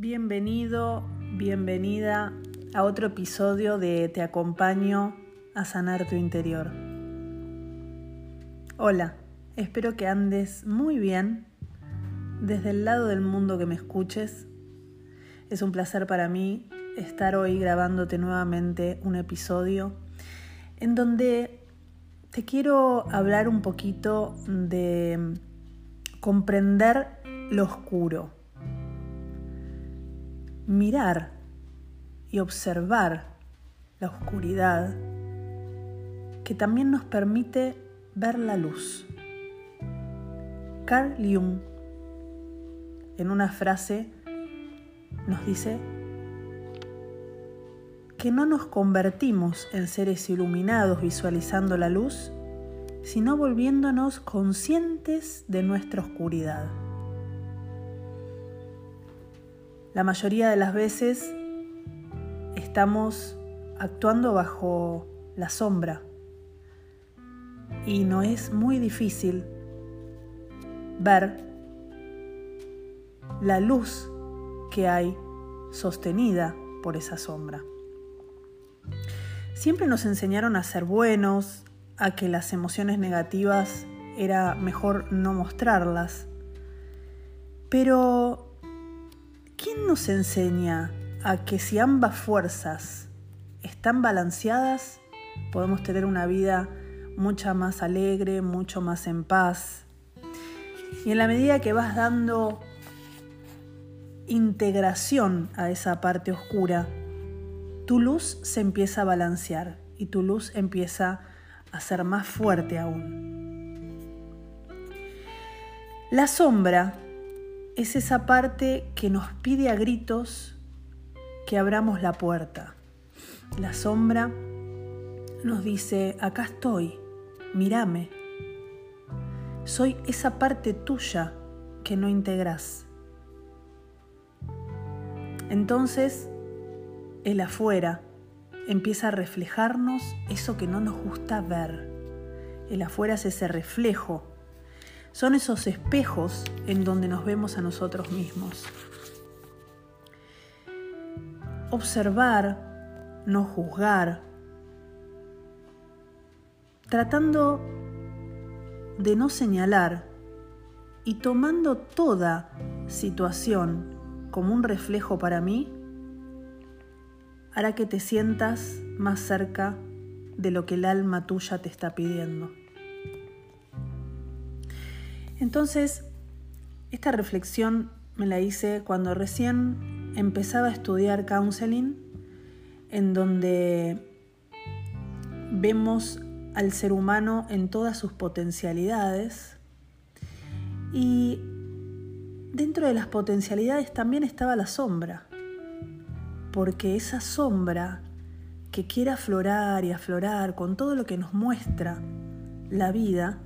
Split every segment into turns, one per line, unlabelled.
Bienvenido, bienvenida a otro episodio de Te acompaño a sanar tu interior. Hola, espero que andes muy bien desde el lado del mundo que me escuches. Es un placer para mí estar hoy grabándote nuevamente un episodio en donde te quiero hablar un poquito de comprender lo oscuro mirar y observar la oscuridad que también nos permite ver la luz. Carl Jung en una frase nos dice que no nos convertimos en seres iluminados visualizando la luz, sino volviéndonos conscientes de nuestra oscuridad. La mayoría de las veces estamos actuando bajo la sombra y no es muy difícil ver la luz que hay sostenida por esa sombra. Siempre nos enseñaron a ser buenos, a que las emociones negativas era mejor no mostrarlas, pero ¿quién nos enseña a que si ambas fuerzas están balanceadas, podemos tener una vida mucha más alegre, mucho más en paz? Y en la medida que vas dando integración a esa parte oscura, tu luz se empieza a balancear y tu luz empieza a ser más fuerte aún. La sombra es esa parte que nos pide a gritos que abramos la puerta. La sombra nos dice, acá estoy, mírame. Soy esa parte tuya que no integras. Entonces, el afuera empieza a reflejarnos eso que no nos gusta ver. El afuera es ese reflejo son esos espejos en donde nos vemos a nosotros mismos. Observar, no juzgar, tratando de no señalar y tomando toda situación como un reflejo para mí, hará que te sientas más cerca de lo que el alma tuya te está pidiendo. Entonces, esta reflexión me la hice cuando recién empezaba a estudiar counseling, en donde vemos al ser humano en todas sus potencialidades. Y dentro de las potencialidades también estaba la sombra, porque esa sombra que quiere aflorar y aflorar con todo lo que nos muestra la vida,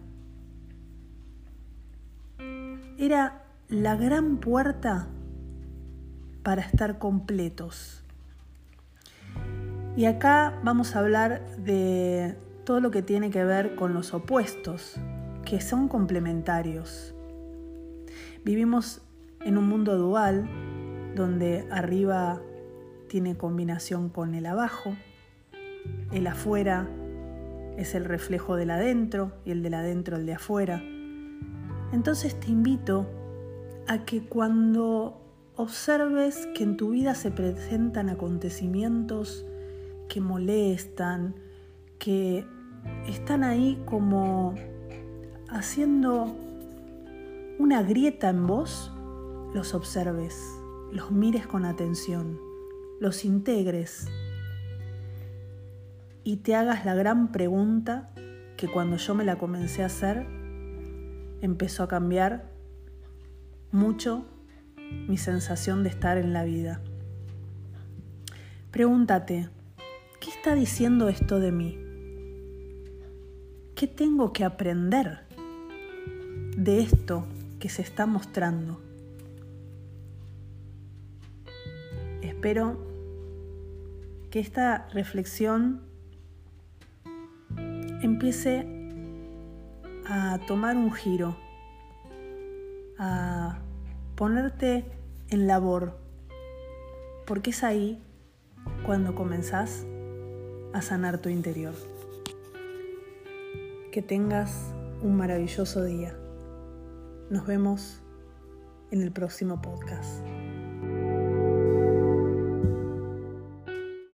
era la gran puerta para estar completos. Y acá vamos a hablar de todo lo que tiene que ver con los opuestos, que son complementarios. Vivimos en un mundo dual donde arriba tiene combinación con el abajo, el afuera es el reflejo del adentro y el del adentro el de afuera. Entonces te invito a que cuando observes que en tu vida se presentan acontecimientos que molestan, que están ahí como haciendo una grieta en vos, los observes, los mires con atención, los integres y te hagas la gran pregunta que cuando yo me la comencé a hacer, empezó a cambiar mucho mi sensación de estar en la vida. Pregúntate, ¿qué está diciendo esto de mí? ¿Qué tengo que aprender de esto que se está mostrando? Espero que esta reflexión empiece a tomar un giro, a ponerte en labor porque es ahí cuando comenzás a sanar tu interior. Que tengas un maravilloso día. Nos vemos en el próximo podcast.